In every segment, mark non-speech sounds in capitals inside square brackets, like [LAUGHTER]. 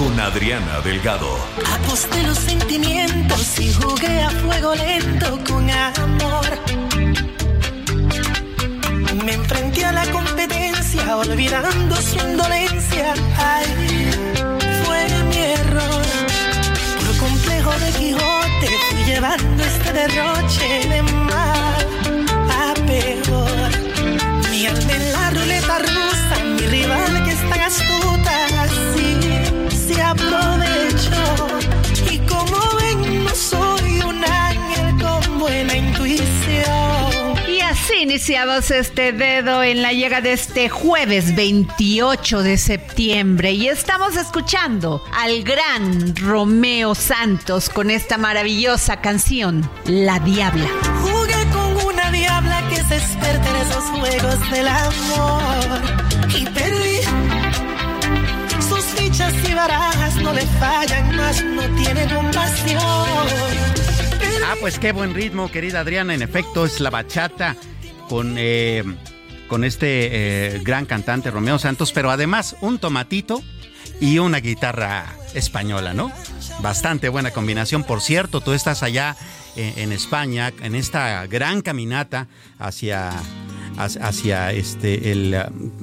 con Adriana Delgado. Aposté los sentimientos y jugué a fuego lento con amor. Me enfrenté a la competencia olvidando su indolencia. Ay, fue mi error. Por complejo de Quijote fui llevando este derroche de iniciamos este dedo en la llegada de este jueves 28 de septiembre y estamos escuchando al gran Romeo Santos con esta maravillosa canción, La Diabla. Jugué con una diabla que se experta en esos juegos del amor. Y perdí. Sus fichas y barajas no le fallan, más no tiene compasión. Ah, pues qué buen ritmo, querida Adriana. En efecto, es la bachata con, eh, con este eh, gran cantante Romeo Santos, pero además un tomatito y una guitarra española, ¿no? Bastante buena combinación. Por cierto, tú estás allá eh, en España, en esta gran caminata hacia, hacia este, el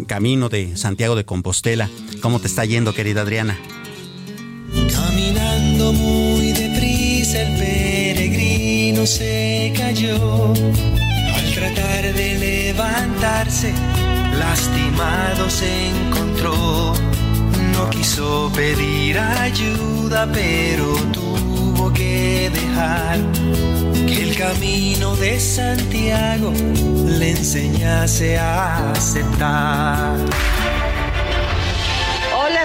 camino de Santiago de Compostela. ¿Cómo te está yendo, querida Adriana? Caminando muy deprisa el peregrino se cayó. De levantarse, lastimado se encontró. No quiso pedir ayuda, pero tuvo que dejar que el camino de Santiago le enseñase a aceptar.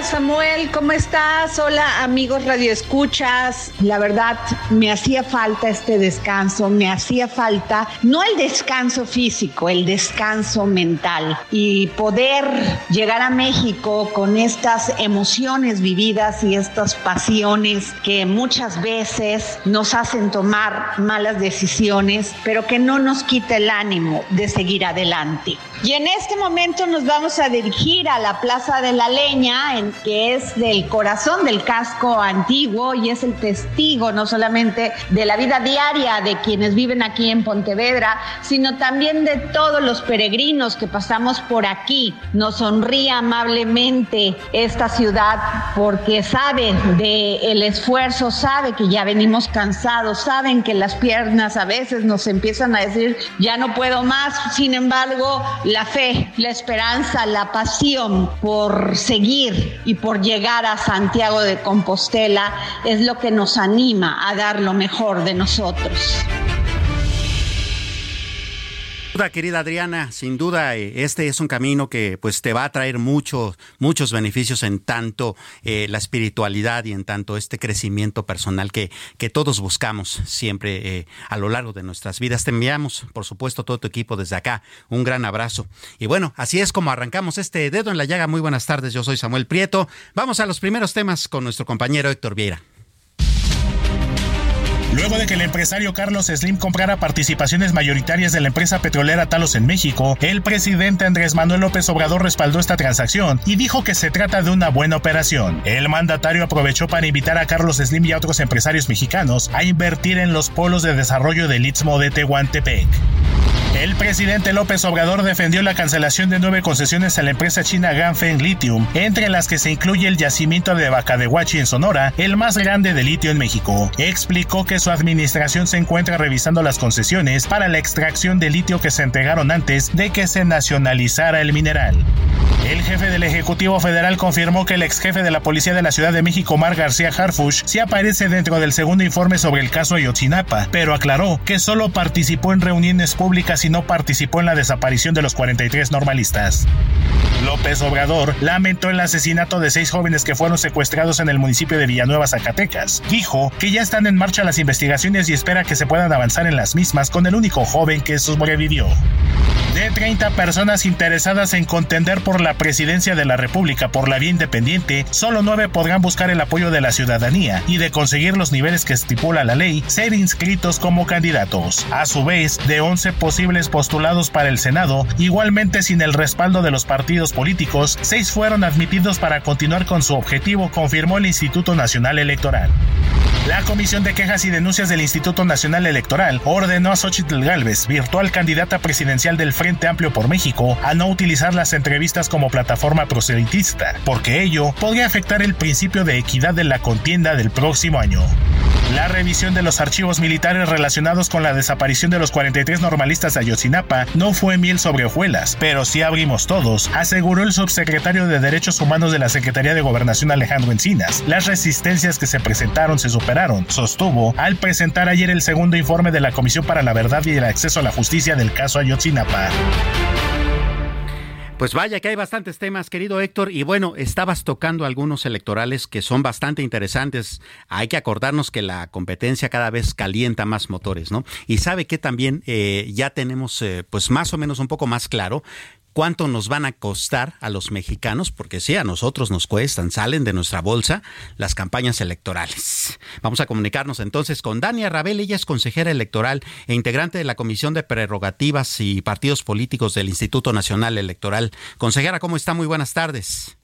Samuel, ¿cómo estás? Hola amigos radioescuchas. La verdad, me hacía falta este descanso, me hacía falta no el descanso físico, el descanso mental y poder llegar a México con estas emociones vividas y estas pasiones que muchas veces nos hacen tomar malas decisiones, pero que no nos quita el ánimo de seguir adelante. Y en este momento nos vamos a dirigir a la Plaza de la Leña, en, que es del corazón del casco antiguo y es el testigo no solamente de la vida diaria de quienes viven aquí en Pontevedra, sino también de todos los peregrinos que pasamos por aquí. Nos sonríe amablemente esta ciudad porque sabe de el esfuerzo, sabe que ya venimos cansados, saben que las piernas a veces nos empiezan a decir ya no puedo más. Sin embargo, la fe, la esperanza, la pasión por seguir y por llegar a Santiago de Compostela es lo que nos anima a dar lo mejor de nosotros. Querida Adriana, sin duda eh, este es un camino que pues te va a traer muchos muchos beneficios en tanto eh, la espiritualidad y en tanto este crecimiento personal que, que todos buscamos siempre eh, a lo largo de nuestras vidas. Te enviamos, por supuesto, todo tu equipo desde acá. Un gran abrazo. Y bueno, así es como arrancamos este dedo en la llaga. Muy buenas tardes, yo soy Samuel Prieto. Vamos a los primeros temas con nuestro compañero Héctor Vieira. Luego de que el empresario Carlos Slim comprara participaciones mayoritarias de la empresa petrolera Talos en México, el presidente Andrés Manuel López Obrador respaldó esta transacción y dijo que se trata de una buena operación. El mandatario aprovechó para invitar a Carlos Slim y a otros empresarios mexicanos a invertir en los polos de desarrollo del Istmo de Tehuantepec. El presidente López Obrador defendió la cancelación de nueve concesiones a la empresa china Ganfeng Lithium, entre las que se incluye el yacimiento de Bacadehuachi en Sonora, el más grande de litio en México. Explicó que su administración se encuentra revisando las concesiones para la extracción de litio que se entregaron antes de que se nacionalizara el mineral. El jefe del Ejecutivo Federal confirmó que el ex jefe de la Policía de la Ciudad de México, Mar García Harfush, sí aparece dentro del segundo informe sobre el caso Ayotzinapa, pero aclaró que solo participó en reuniones públicas y no participó en la desaparición de los 43 normalistas. López Obrador lamentó el asesinato de seis jóvenes que fueron secuestrados en el municipio de Villanueva, Zacatecas. Dijo que ya están en marcha las investigaciones y espera que se puedan avanzar en las mismas con el único joven que sobrevivió. De 30 personas interesadas en contender por la presidencia de la República por la vía independiente, solo 9 podrán buscar el apoyo de la ciudadanía y de conseguir los niveles que estipula la ley, ser inscritos como candidatos. A su vez, de 11 posibles postulados para el Senado, igualmente sin el respaldo de los partidos políticos, 6 fueron admitidos para continuar con su objetivo, confirmó el Instituto Nacional Electoral. La Comisión de Quejas y Denuncias del Instituto Nacional Electoral ordenó a Xochitl Galvez, virtual candidata presidencial del Frente Amplio por México, a no utilizar las entrevistas como plataforma proselitista, porque ello podría afectar el principio de equidad de la contienda del próximo año. La revisión de los archivos militares relacionados con la desaparición de los 43 normalistas de Ayotzinapa no fue miel sobre hojuelas, pero sí abrimos todos, aseguró el subsecretario de Derechos Humanos de la Secretaría de Gobernación Alejandro Encinas. Las resistencias que se presentaron se superaron, sostuvo, al presentar ayer el segundo informe de la Comisión para la Verdad y el Acceso a la Justicia del caso Ayotzinapa. Pues vaya que hay bastantes temas, querido Héctor, y bueno, estabas tocando algunos electorales que son bastante interesantes. Hay que acordarnos que la competencia cada vez calienta más motores, ¿no? Y sabe que también eh, ya tenemos, eh, pues más o menos un poco más claro cuánto nos van a costar a los mexicanos, porque sí, a nosotros nos cuestan, salen de nuestra bolsa las campañas electorales. Vamos a comunicarnos entonces con Dania Rabel, ella es consejera electoral e integrante de la Comisión de Prerrogativas y Partidos Políticos del Instituto Nacional Electoral. Consejera, ¿cómo está? Muy buenas tardes.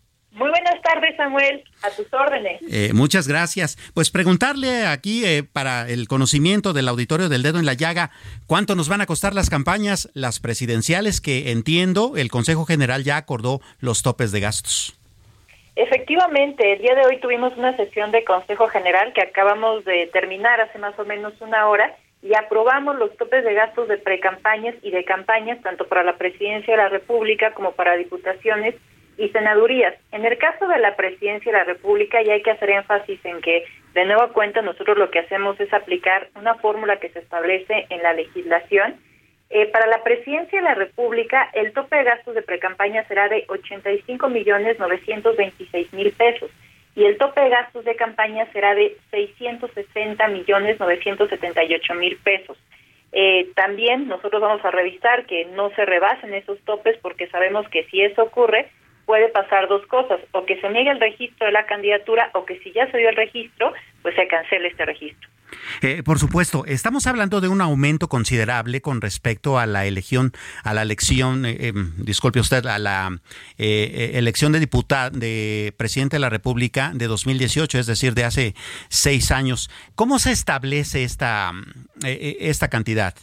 Tardes, Samuel. A tus órdenes. Eh, muchas gracias. Pues preguntarle aquí eh, para el conocimiento del auditorio del dedo en la llaga, ¿cuánto nos van a costar las campañas, las presidenciales, que entiendo el Consejo General ya acordó los topes de gastos? Efectivamente, el día de hoy tuvimos una sesión de Consejo General que acabamos de terminar hace más o menos una hora y aprobamos los topes de gastos de precampañas y de campañas, tanto para la presidencia de la República como para diputaciones y senadurías. En el caso de la presidencia de la República, ya hay que hacer énfasis en que, de nueva cuenta, nosotros lo que hacemos es aplicar una fórmula que se establece en la legislación. Eh, para la presidencia de la República, el tope de gastos de precampaña será de 85 millones 926 mil pesos y el tope de gastos de campaña será de 660 millones 978 mil pesos. Eh, también nosotros vamos a revisar que no se rebasen esos topes porque sabemos que si eso ocurre, puede pasar dos cosas, o que se niegue el registro de la candidatura o que si ya se dio el registro, pues se cancele este registro. Eh, por supuesto, estamos hablando de un aumento considerable con respecto a la elección, a la elección, eh, em, disculpe usted, a la eh, elección de diputado, de presidente de la República de 2018, es decir, de hace seis años. ¿Cómo se establece esta, esta cantidad?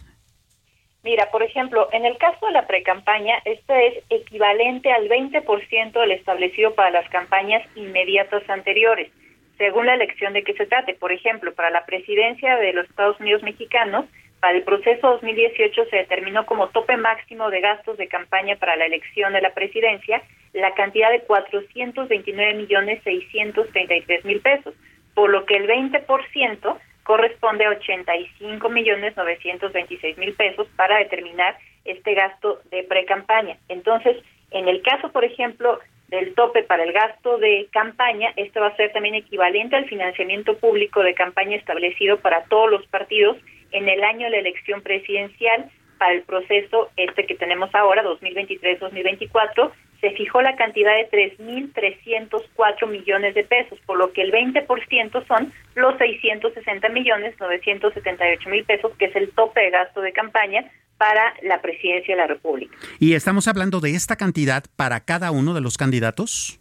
Mira, por ejemplo, en el caso de la precampaña, este es equivalente al 20% del establecido para las campañas inmediatas anteriores, según la elección de que se trate. Por ejemplo, para la presidencia de los Estados Unidos mexicanos, para el proceso 2018 se determinó como tope máximo de gastos de campaña para la elección de la presidencia la cantidad de 429 millones 633 mil pesos, por lo que el 20% corresponde a 85 millones 926 mil pesos para determinar este gasto de pre-campaña. Entonces, en el caso, por ejemplo, del tope para el gasto de campaña, esto va a ser también equivalente al financiamiento público de campaña establecido para todos los partidos en el año de la elección presidencial para el proceso este que tenemos ahora, 2023-2024, se fijó la cantidad de 3.304 millones de pesos, por lo que el 20% son los 660 millones 978 mil pesos, que es el tope de gasto de campaña para la presidencia de la República. ¿Y estamos hablando de esta cantidad para cada uno de los candidatos?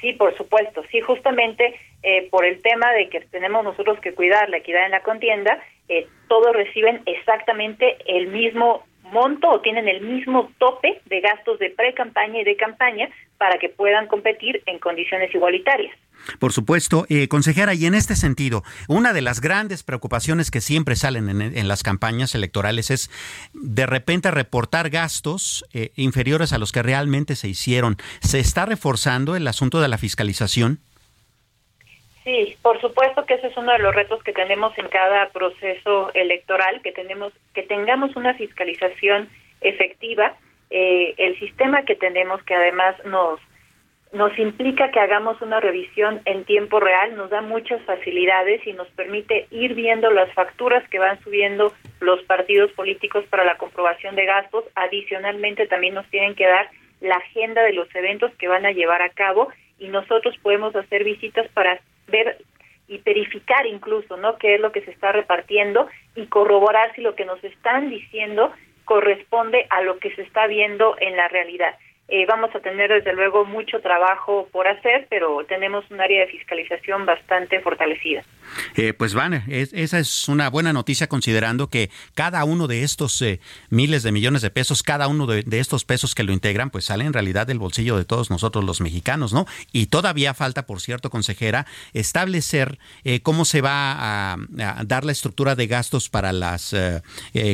Sí, por supuesto. Sí, justamente eh, por el tema de que tenemos nosotros que cuidar la equidad en la contienda, eh, todos reciben exactamente el mismo monto o tienen el mismo tope de gastos de pre-campaña y de campaña para que puedan competir en condiciones igualitarias. Por supuesto, eh, consejera, y en este sentido, una de las grandes preocupaciones que siempre salen en, las campañas electorales es de repente reportar gastos eh, inferiores a los que realmente se hicieron. ¿Se está reforzando el asunto de la fiscalización? Sí, por supuesto que ese es uno de los retos que tenemos en cada proceso electoral, que tenemos que tengamos una fiscalización efectiva. Eh, el sistema que tenemos, que además nos nos implica que hagamos una revisión en tiempo real, nos da muchas facilidades y nos permite ir viendo las facturas que van subiendo los partidos políticos para la comprobación de gastos. Adicionalmente, también nos tienen que dar la agenda de los eventos que van a llevar a cabo y nosotros podemos hacer visitas para ver y verificar incluso, ¿no? qué es lo que se está repartiendo y corroborar si lo que nos están diciendo corresponde a lo que se está viendo en la realidad. Eh, vamos a tener desde luego mucho trabajo por hacer, pero tenemos un área de fiscalización bastante fortalecida. Eh, pues van, esa es una buena noticia considerando que cada uno de estos eh, miles de millones de pesos, cada uno de, estos pesos que lo integran, pues sale en realidad del bolsillo de todos nosotros los mexicanos, ¿no? Y todavía falta, por cierto, consejera, establecer cómo se va a, a, dar la estructura de gastos para las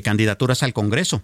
candidaturas al Congreso.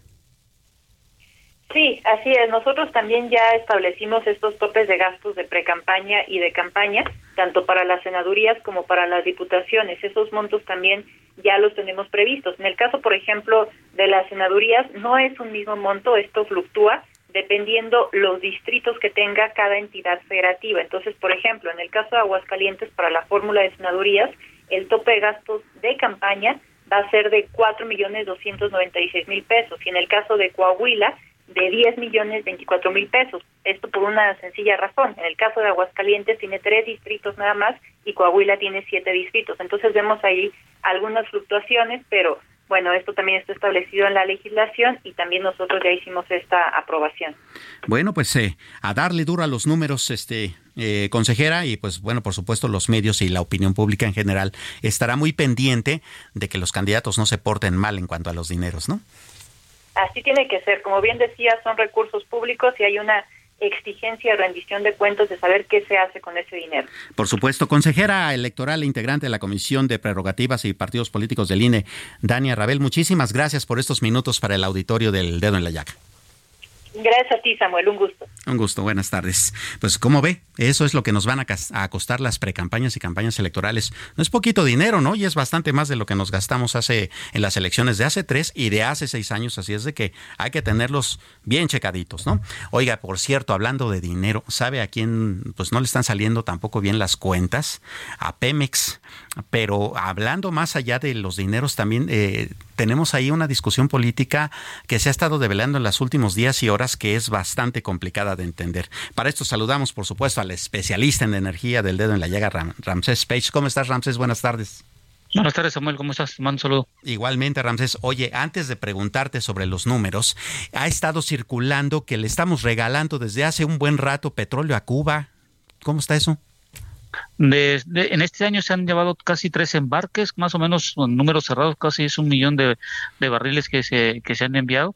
Sí, así es. Nosotros también ya establecimos estos topes de gastos de precampaña y de campaña, tanto para las senadurías como para las diputaciones. Esos montos también ya los tenemos previstos. En el caso, por ejemplo, de las senadurías, no es un mismo monto, esto fluctúa dependiendo los distritos que tenga cada entidad federativa. Entonces, por ejemplo, en el caso de Aguascalientes, para la fórmula de senadurías, el tope de gastos de campaña va a ser de cuatro millones doscientos noventa y seis mil pesos. Y en el caso de Coahuila, de 10 millones 24 mil pesos. Esto por una sencilla razón. En el caso de Aguascalientes tiene tres distritos nada más y Coahuila tiene siete distritos. Entonces vemos ahí algunas fluctuaciones, pero bueno, esto también está establecido en la legislación y también nosotros ya hicimos esta aprobación. Bueno, pues eh, a darle duro a los números, este eh, consejera, y pues bueno, por supuesto los medios y la opinión pública en general estará muy pendiente de que los candidatos no se porten mal en cuanto a los dineros, ¿no? Así tiene que ser. Como bien decía, son recursos públicos y hay una exigencia de rendición de cuentos de saber qué se hace con ese dinero. Por supuesto, consejera electoral e integrante de la Comisión de Prerrogativas y Partidos Políticos del INE, Dania Rabel, muchísimas gracias por estos minutos para el auditorio del Dedo en la Llaga. Gracias a ti, Samuel. Un gusto. Un gusto. Buenas tardes. Pues, ¿cómo ve? Eso es lo que nos van a, costar las precampañas y campañas electorales. No es poquito dinero, ¿no? Y es bastante más de lo que nos gastamos hace en las elecciones de hace tres y de hace seis años. Así es de que hay que tenerlos bien checaditos, ¿no? Oiga, por cierto, hablando de dinero, ¿sabe a quién? Pues no le están saliendo tampoco bien las cuentas. A Pemex. Pero hablando más allá de los dineros, también eh, tenemos ahí una discusión política que se ha estado develando en los últimos días y horas que es bastante complicada de entender. Para esto saludamos, por supuesto, al especialista en energía del dedo en la llaga, Ramsés Page. ¿Cómo estás, Ramsés? Buenas tardes. Buenas tardes, Samuel. ¿Cómo estás? Mando un saludo. Igualmente, Ramsés. Oye, antes de preguntarte sobre los números, ha estado circulando que le estamos regalando desde hace un buen rato petróleo a Cuba. ¿Cómo está eso? en este año se han llevado casi tres embarques, más o menos números cerrados, casi es un millón de, barriles que se, que se han enviado.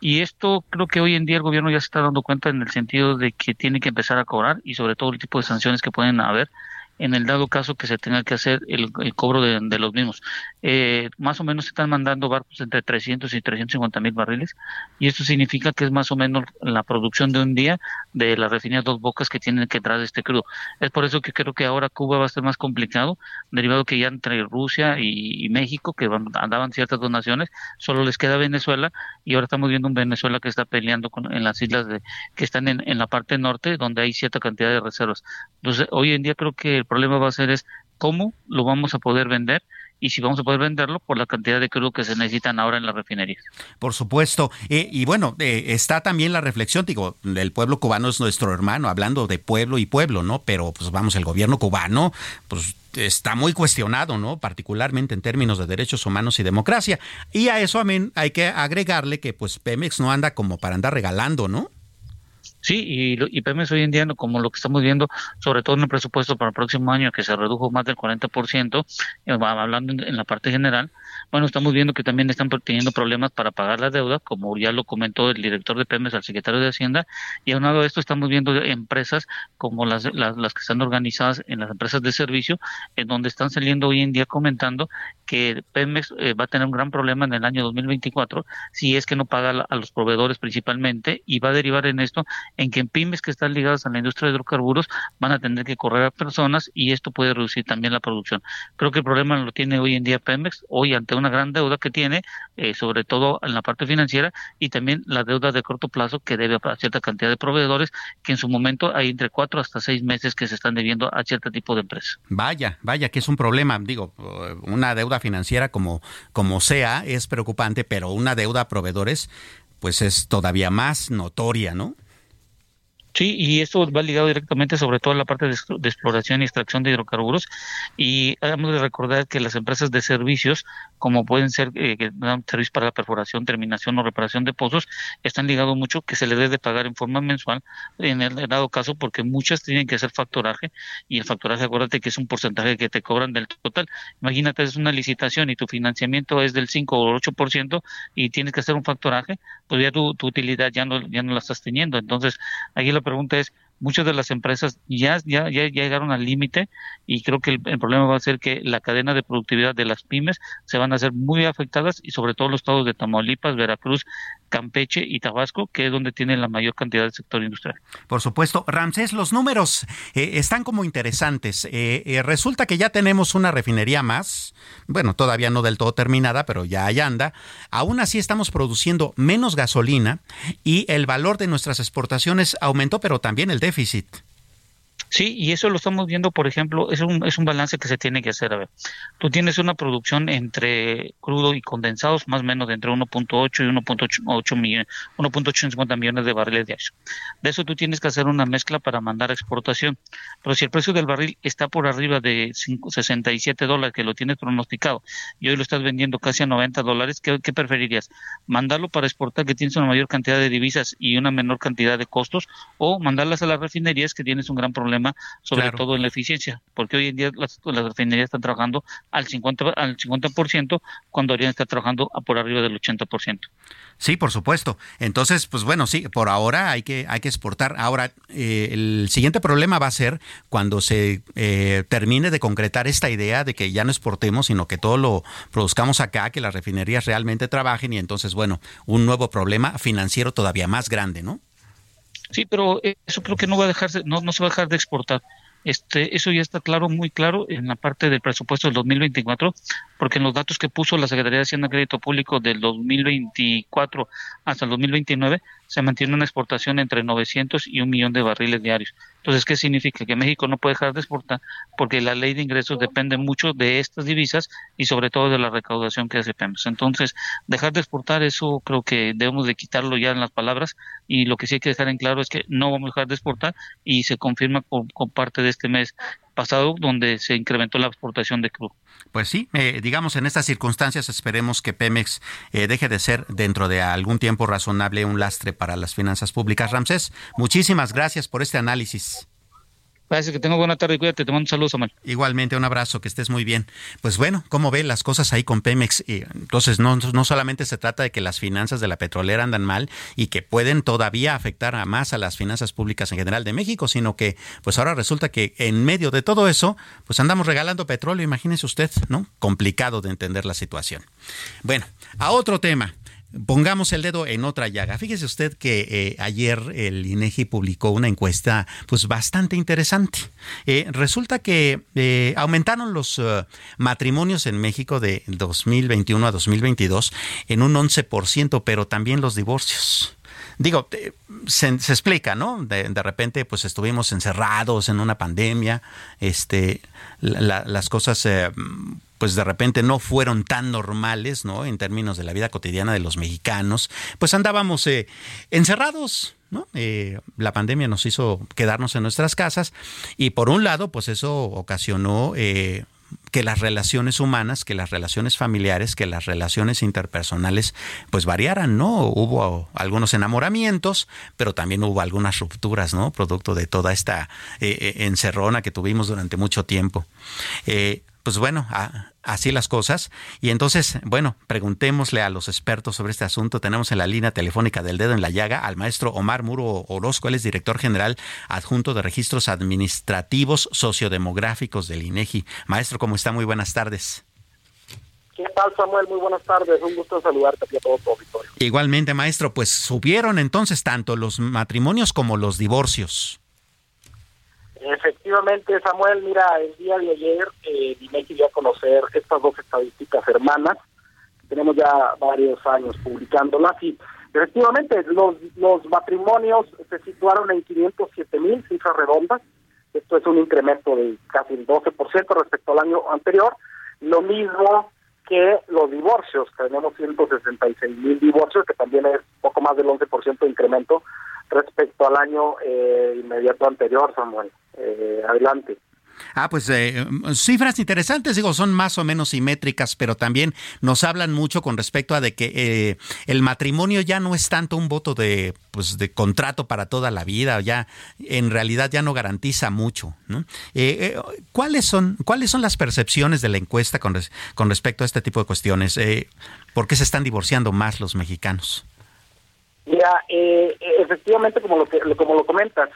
Y esto creo que hoy en día el gobierno ya se está dando cuenta en el sentido de que tiene que empezar a cobrar y sobre todo el tipo de sanciones que pueden haber en el dado caso que se tenga que hacer el, cobro de, los mismos. Eh, más o menos se están mandando barcos entre 300 y 350 mil barriles y esto significa que es más o menos la producción de un día de las refinerías dos bocas que tienen que traer este crudo. Es por eso que creo que ahora Cuba va a ser más complicado, derivado que ya entre Rusia y, México, que andaban ciertas donaciones, solo les queda Venezuela y ahora estamos viendo un Venezuela que está peleando con, en las islas de, que están en, en la parte norte, donde hay cierta cantidad de reservas. Entonces, hoy en día creo que problema va a ser es cómo lo vamos a poder vender y si vamos a poder venderlo por la cantidad de crudo que se necesitan ahora en las refinerías. Por supuesto. Eh, y bueno, eh, está también la reflexión, digo, el pueblo cubano es nuestro hermano, hablando de pueblo y pueblo, ¿no? Pero pues vamos, el gobierno cubano, pues está muy cuestionado, ¿no? Particularmente en términos de derechos humanos y democracia. Y a eso amén, hay que agregarle que pues Pemex no anda como para andar regalando, ¿no? Sí, y, y Pemex hoy en día, como lo que estamos viendo, sobre todo en el presupuesto para el próximo año, que se redujo más del 40%, eh, hablando en, la parte general, bueno, estamos viendo que también están teniendo problemas para pagar la deuda, como ya lo comentó el director de Pemex al secretario de Hacienda, y aunado a esto estamos viendo empresas como las, las, las que están organizadas en las empresas de servicio, en donde están saliendo hoy en día comentando que Pemex eh, va a tener un gran problema en el año 2024 si es que no paga a los proveedores principalmente, y va a derivar en esto en que en pymes que están ligadas a la industria de hidrocarburos van a tener que correr a personas y esto puede reducir también la producción. Creo que el problema lo tiene hoy en día Pemex, hoy ante una gran deuda que tiene, eh, sobre todo en la parte financiera y también la deuda de corto plazo que debe a cierta cantidad de proveedores que en su momento hay entre cuatro hasta seis meses que se están debiendo a cierto tipo de empresas. Vaya, vaya que es un problema. Digo, una deuda financiera como, como sea es preocupante, pero una deuda a proveedores pues es todavía más notoria, ¿no? Sí, y esto va ligado directamente sobre todo a la parte de, exploración y extracción de hidrocarburos. Y hemos de recordar que las empresas de servicios, como pueden ser eh, que dan servicios para la perforación, terminación o reparación de pozos, están ligados mucho que se le debe pagar en forma mensual, en el dado caso, porque muchas tienen que hacer factoraje y el factoraje, acuérdate que es un porcentaje que te cobran del total. Imagínate, es una licitación y tu financiamiento es del 5 o 8% y tienes que hacer un factoraje, pues ya tu, tu utilidad ya no, ya no la estás teniendo. Entonces, aquí la pregunta es, muchas de las empresas ya, ya, llegaron al límite y creo que el, problema va a ser que la cadena de productividad de las pymes se van a hacer muy afectadas y sobre todo los estados de Tamaulipas, Veracruz, Campeche y Tabasco, que es donde tienen la mayor cantidad del sector industrial. Por supuesto. Ramsés, los números eh, están como interesantes. Eh, eh, resulta que ya tenemos una refinería más, bueno, todavía no del todo terminada, pero ya allá anda. Aún así estamos produciendo menos gasolina y el valor de nuestras exportaciones aumentó, pero también el defitsiit Sí, y eso lo estamos viendo, por ejemplo, es un, es un balance que se tiene que hacer. A ver, tú tienes una producción entre crudo y condensados, más o menos de entre 1.8 y 1.8 millones, 1.850 millones de barriles eso. De eso tú tienes que hacer una mezcla para mandar a exportación. Pero si el precio del barril está por arriba de 67 dólares, que lo tienes pronosticado, y hoy lo estás vendiendo casi a 90 dólares, ¿qué, ¿qué preferirías? ¿Mandarlo para exportar, que tienes una mayor cantidad de divisas y una menor cantidad de costos, o mandarlas a las refinerías, que tienes un gran problema? Sobre todo en la eficiencia, porque hoy en día las, refinerías están trabajando al 50%, al 50% cuando deberían estar trabajando a por arriba del 80%. Sí, por supuesto. Entonces, pues bueno, sí, por ahora hay que, hay que exportar. Ahora, eh, el siguiente problema va a ser cuando se eh, termine de concretar esta idea de que ya no exportemos, sino que todo lo produzcamos acá, que las refinerías realmente trabajen y entonces, bueno, un nuevo problema financiero todavía más grande, ¿no? Sí, pero eso creo que no va a dejarse, no, no se va a dejar de exportar. Este, eso ya está claro, muy claro en la parte del presupuesto del 2024, porque en los datos que puso la Secretaría de Hacienda y Crédito Público del 2024 hasta el 2029 se mantiene una exportación entre 900 y un millón de barriles diarios. Entonces, ¿qué significa? Que México no puede dejar de exportar porque la ley de ingresos depende mucho de estas divisas y sobre todo de la recaudación que hace Pemex. Entonces, dejar de exportar, eso creo que debemos de quitarlo ya en las palabras y lo que sí hay que dejar en claro es que no vamos a dejar de exportar y se confirma con, con parte de este mes pasado donde se incrementó la exportación de crudo. Pues sí, eh, digamos en estas circunstancias esperemos que Pemex eh, deje de ser dentro de algún tiempo razonable un lastre para las finanzas públicas. Ramsés, muchísimas gracias por este análisis. Gracias, que tengo buena tarde y cuídate. Te mando un saludo, Samuel. Igualmente, un abrazo, que estés muy bien. Pues bueno, ¿cómo ve las cosas ahí con Pemex? entonces, no, no solamente se trata de que las finanzas de la petrolera andan mal y que pueden todavía afectar a más a las finanzas públicas en general de México, sino que, pues ahora resulta que en medio de todo eso, pues andamos regalando petróleo, imagínese usted, ¿no? Complicado de entender la situación. Bueno, a otro tema. Pongamos el dedo en otra llaga. Fíjese usted que eh, ayer el INEGI publicó una encuesta pues bastante interesante. Eh, resulta que eh, aumentaron los matrimonios en México de 2021 a 2022 en un 11%, pero también los divorcios. Digo, se, explica, ¿no? De, repente, pues estuvimos encerrados en una pandemia, este, las cosas, eh, pues de repente no fueron tan normales, ¿no? En términos de la vida cotidiana de los mexicanos, pues andábamos eh, encerrados, ¿no? Eh, la pandemia nos hizo quedarnos en nuestras casas y por un lado, pues eso ocasionó que las relaciones humanas, que las relaciones familiares, que las relaciones interpersonales, pues variaran, ¿no? Hubo algunos enamoramientos, pero también hubo algunas rupturas, ¿no? Producto de toda esta eh, eh, encerrona que tuvimos durante mucho tiempo. Eh, pues bueno, así las cosas. Y entonces, bueno, preguntémosle a los expertos sobre este asunto. Tenemos en la línea telefónica del dedo en la llaga al maestro Omar Muro Orozco, él es director general adjunto de registros administrativos sociodemográficos del INEGI. Maestro, ¿cómo está? Muy buenas tardes. ¿Qué tal, Samuel? Muy buenas tardes. Un gusto saludarte aquí a todo tu auditorio. Igualmente, maestro, pues subieron entonces tanto los matrimonios como los divorcios. Efectivamente, Samuel, mira, el día de ayer eh, dio a conocer estas dos estadísticas hermanas. Tenemos ya varios años publicándolas y efectivamente los, los matrimonios se situaron en 507 mil cifras redondas. Esto es un incremento de casi el 12% respecto al año anterior. Lo mismo que los divorcios, tenemos 166 mil divorcios, que también es poco más del 11% de incremento respecto al año eh, inmediato anterior, Samuel. Eh, adelante. Ah, pues eh, cifras interesantes, digo, son más o menos simétricas, pero también nos hablan mucho con respecto a de que eh, el matrimonio ya no es tanto un voto de, pues, de contrato para toda la vida, ya en realidad ya no garantiza mucho. ¿cuáles, son, ¿Cuáles son las percepciones de la encuesta con, con respecto a este tipo de cuestiones? ¿Por qué se están divorciando más los mexicanos? Mira, efectivamente, como lo, que, como lo comentas,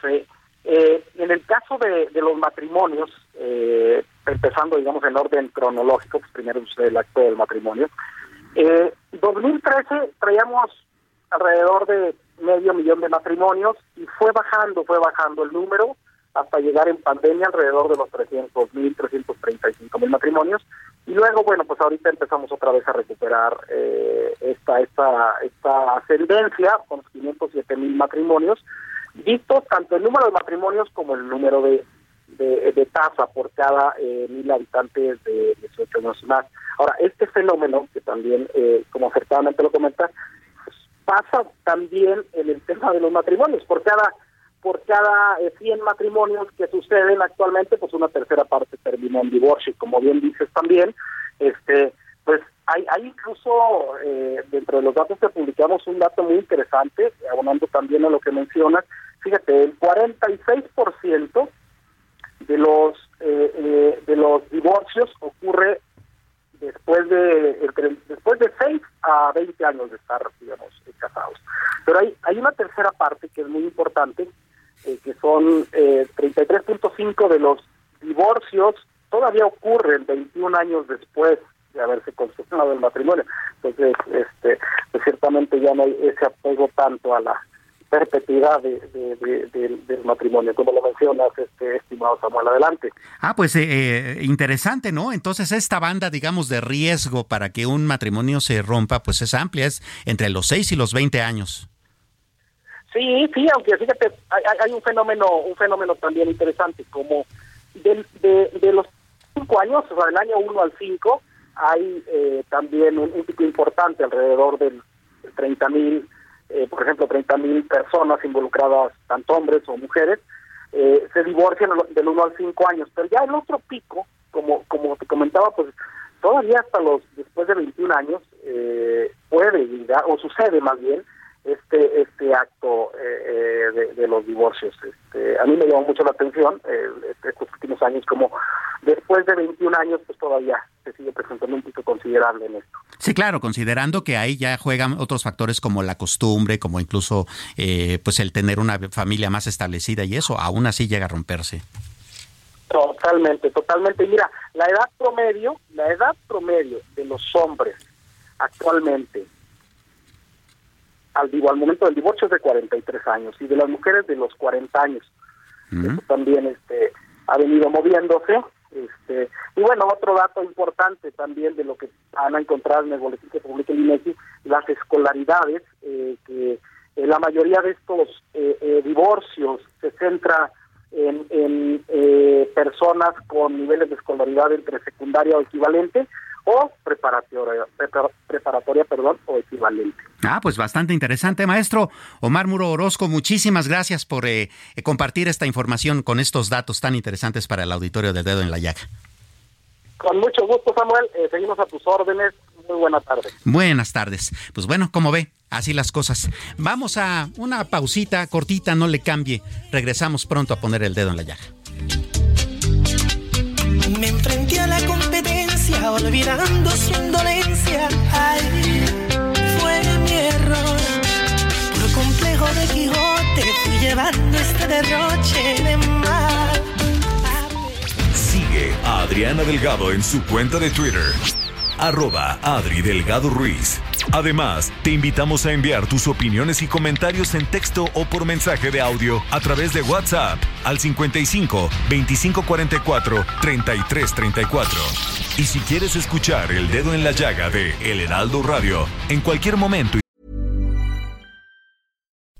eh, en el caso de, los matrimonios, eh, empezando, digamos, en orden cronológico, pues primero el acto del matrimonio, eh, 2013 traíamos alrededor de medio millón de matrimonios y fue bajando, fue bajando el número hasta llegar en pandemia alrededor de los 300 mil, 335 mil matrimonios. Y luego, bueno, pues ahorita empezamos otra vez a recuperar eh, esta, esta, esta ascendencia con los 507 mil matrimonios visto tanto el número de matrimonios como el número de, de, tasa por cada eh, mil habitantes de 18 años más. Ahora, este fenómeno, que también, eh, como acertadamente lo comenta, pues, pasa también en el tema de los matrimonios. Por cada por cada 100 eh, matrimonios que suceden actualmente, pues una tercera parte termina en divorcio. Como bien dices también, este pues hay, hay incluso eh, dentro de los datos que publicamos un dato muy interesante, abonando también a lo que mencionas, fíjate, el 46% de los eh, eh, de los divorcios ocurre después de después de 6 a 20 años de estar digamos casados pero hay hay una tercera parte que es muy importante eh, que son 33.5 de los divorcios todavía ocurren 21 años después de haberse consumado el matrimonio entonces este pues ciertamente ya no hay ese apego tanto a la perpetuidad de, del matrimonio, como lo mencionas, este, estimado Samuel, adelante. Ah, pues eh, eh, interesante, ¿no? Entonces esta banda, digamos, de riesgo para que un matrimonio se rompa, pues es amplia, es entre los 6 y los 20 años. Sí, sí, aunque fíjate, hay, un fenómeno un fenómeno también interesante, como de, de, los 5 años, o sea, del año 1 al 5, hay eh, también un, pico importante, alrededor del 30 mil eh, por ejemplo, 30 mil personas involucradas, tanto hombres o mujeres, eh, se divorcian del 1 al 5 años. Pero ya el otro pico, como, como te comentaba, pues todavía hasta los después de 21 años eh, puede o sucede más bien, este este acto de, de, los divorcios. Este, a mí me llamó mucho la atención estos últimos años, como después de 21 años, pues todavía se sigue presentando un pico considerable en esto. Sí, claro, considerando que ahí ya juegan otros factores como la costumbre, como incluso eh, pues el tener una familia más establecida y eso, aún así llega a romperse. Totalmente, totalmente. Mira, la edad promedio, la edad promedio de los hombres actualmente al, al momento del divorcio es de 43 años y de las mujeres de los 40 años. Eso también este ha venido moviéndose este, y bueno, otro dato importante también de lo que van a encontrar en el boletín que publica el INEGI, las escolaridades eh, que la mayoría de estos divorcios se centra en, en personas con niveles de escolaridad entre secundaria o equivalente o preparatoria, preparatoria perdón, o equivalente. Ah, pues bastante interesante, maestro. Omar Muro Orozco, muchísimas gracias por eh, compartir esta información con estos datos tan interesantes para el auditorio del dedo en la llaga. Con mucho gusto, Samuel. Eh, seguimos a tus órdenes. Muy buenas tardes. Buenas tardes. Pues bueno, como ve, así las cosas. Vamos a una pausita cortita, no le cambie. Regresamos pronto a poner el dedo en la llaga. Me enfrenté a la competencia, olvidando su indolencia. Ay, este. Sigue a Adriana Delgado en su cuenta de Twitter arroba Adri Delgado Ruiz. Además, te invitamos a enviar tus opiniones y comentarios en texto o por mensaje de audio a través de WhatsApp al 55 2544 3334. Y si quieres escuchar El Dedo en la Llaga de El Heraldo Radio en cualquier momento.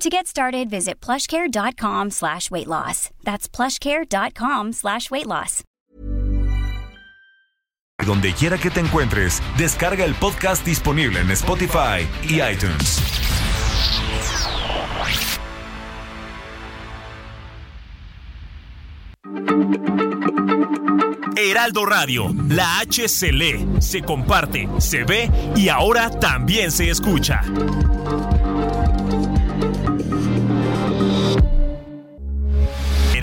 To get started, visit plushcare.com slash weight loss. That's plushcare.com slash weight loss. Donde quiera que te encuentres, descarga el podcast disponible en Spotify y iTunes. Heraldo Radio, la H se lee, se comparte, se ve y ahora también se escucha.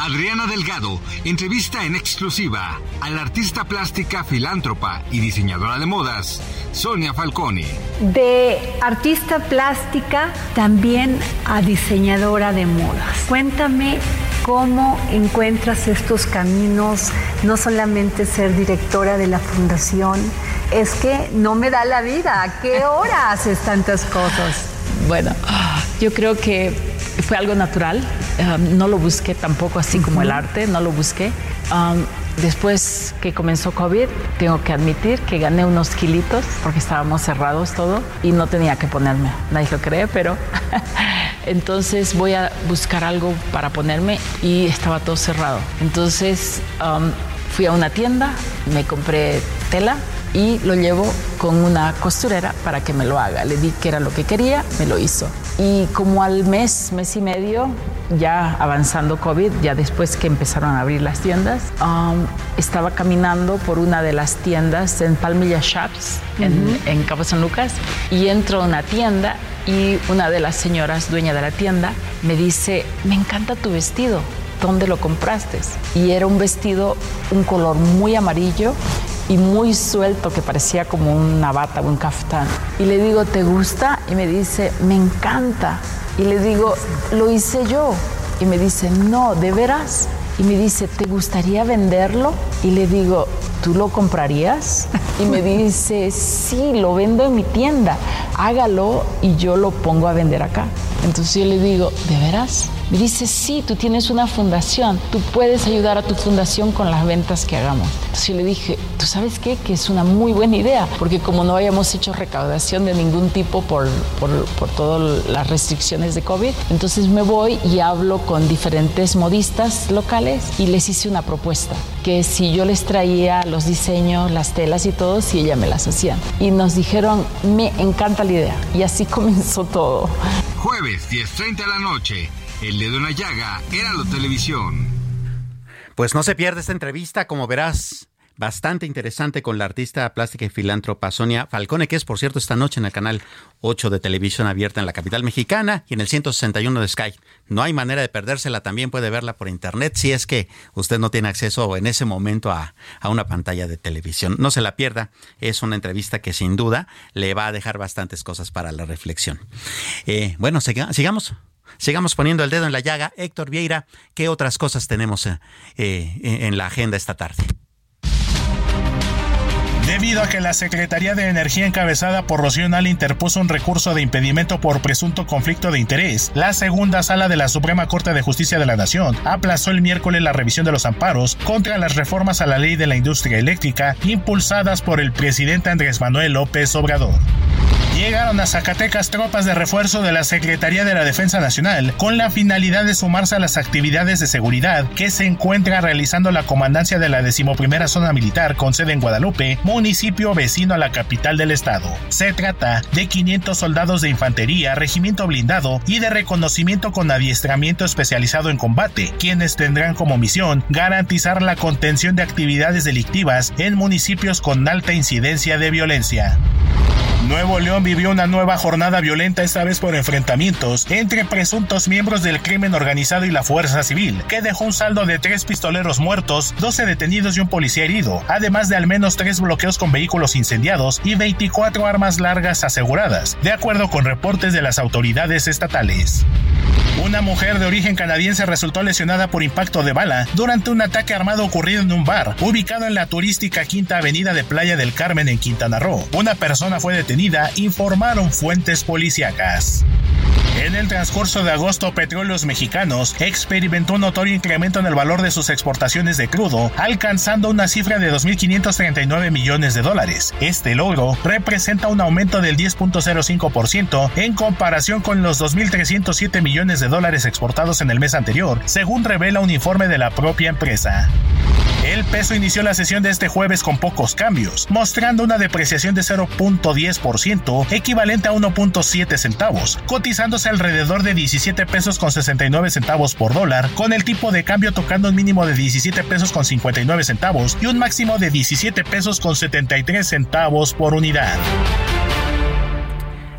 Adriana Delgado entrevista en exclusiva a la artista plástica, filántropa y diseñadora de modas, Sonia Falcone. De artista plástica también a diseñadora de modas. Cuéntame cómo encuentras estos caminos, no solamente ser directora de la fundación, es que no me da la vida, ¿a qué hora haces tantas cosas? Bueno, yo creo que fue algo natural, um, no lo busqué tampoco así como el arte, no lo busqué. Um, después que comenzó COVID, tengo que admitir que gané unos kilitos porque estábamos cerrados todo y no tenía que ponerme. Nadie lo cree, pero [LAUGHS] entonces voy a buscar algo para ponerme y estaba todo cerrado. Entonces um, fui a una tienda, me compré tela y lo llevo con una costurera para que me lo haga. Le di que era lo que quería, me lo hizo. Y como al mes, mes y medio, ya avanzando COVID, ya después que empezaron a abrir las tiendas, um, estaba caminando por una de las tiendas en Palmilla Shops, en, en Cabo San Lucas, y entro a una tienda y una de las señoras dueña de la tienda me dice, me encanta tu vestido, ¿dónde lo compraste? Y era un vestido, un color muy amarillo y muy suelto que parecía como una bata, un caftán. Y le digo, ¿te gusta? Y me dice, me encanta. Y le digo, lo hice yo. Y me dice, no, ¿de veras? Y me dice, ¿te gustaría venderlo? Y le digo, ¿tú lo comprarías? Y me dice, sí, lo vendo en mi tienda. Hágalo y yo lo pongo a vender acá. Entonces yo le digo, ¿de veras? Me dice, sí, tú tienes una fundación, tú puedes ayudar a tu fundación con las ventas que hagamos. Entonces yo le dije, ¿tú sabes qué? Que es una muy buena idea, porque como no habíamos hecho recaudación de ningún tipo por, por, por todas las restricciones de COVID, entonces me voy y hablo con diferentes modistas locales y les hice una propuesta, que si yo les traía los diseños, las telas y todo, si ella me las hacía. Y nos dijeron, me encanta la idea. Y así [LAUGHS] comenzó todo. Jueves, 10.30 de la noche. El dedo en la llaga, era la televisión. Pues no se pierde esta entrevista, como verás. Bastante interesante con la artista plástica y filántropa Sonia Falcone, que es, por cierto, esta noche en el canal 8 de televisión abierta en la capital mexicana y en el 161 de Sky. No hay manera de perdérsela, también puede verla por internet si es que usted no tiene acceso en ese momento a, una pantalla de televisión. No se la pierda, es una entrevista que sin duda le va a dejar bastantes cosas para la reflexión. Eh, bueno, sigamos. Sigamos poniendo el dedo en la llaga. Héctor Vieira, ¿qué otras cosas tenemos eh, eh, en la agenda esta tarde? Debido a que la Secretaría de Energía encabezada por Rocío Nal interpuso un recurso de impedimento por presunto conflicto de interés, la segunda sala de la Suprema Corte de Justicia de la Nación aplazó el miércoles la revisión de los amparos contra las reformas a la ley de la industria eléctrica impulsadas por el presidente Andrés Manuel López Obrador. Llegaron a Zacatecas tropas de refuerzo de la Secretaría de la Defensa Nacional con la finalidad de sumarse a las actividades de seguridad que se encuentra realizando la comandancia de la decimoprimera zona militar con sede en Guadalupe, municipio vecino a la capital del estado. Se trata de 500 soldados de infantería, regimiento blindado y de reconocimiento con adiestramiento especializado en combate, quienes tendrán como misión garantizar la contención de actividades delictivas en municipios con alta incidencia de violencia. Nuevo León vivió una nueva jornada violenta, esta vez por enfrentamientos entre presuntos miembros del crimen organizado y la fuerza civil, que dejó un saldo de tres pistoleros muertos, 12 detenidos y un policía herido, además de al menos tres bloqueos con vehículos incendiados y 24 armas largas aseguradas, de acuerdo con reportes de las autoridades estatales. Una mujer de origen canadiense resultó lesionada por impacto de bala durante un ataque armado ocurrido en un bar ubicado en la turística Quinta Avenida de Playa del Carmen en Quintana Roo. Una persona fue detenida, informaron fuentes policíacas. En el transcurso de agosto, Petróleos Mexicanos experimentó un notorio incremento en el valor de sus exportaciones de crudo, alcanzando una cifra de 2.539 millones de dólares. Este logro representa un aumento del 10.05% en comparación con los 2.307 millones de dólares exportados en el mes anterior, según revela un informe de la propia empresa. El peso inició la sesión de este jueves con pocos cambios, mostrando una depreciación de 0.10%, equivalente a 1.7 centavos, alrededor de 17 pesos con 69 centavos por dólar, con el tipo de cambio tocando un mínimo de 17 pesos con 59 centavos y un máximo de 17 pesos con 73 centavos por unidad.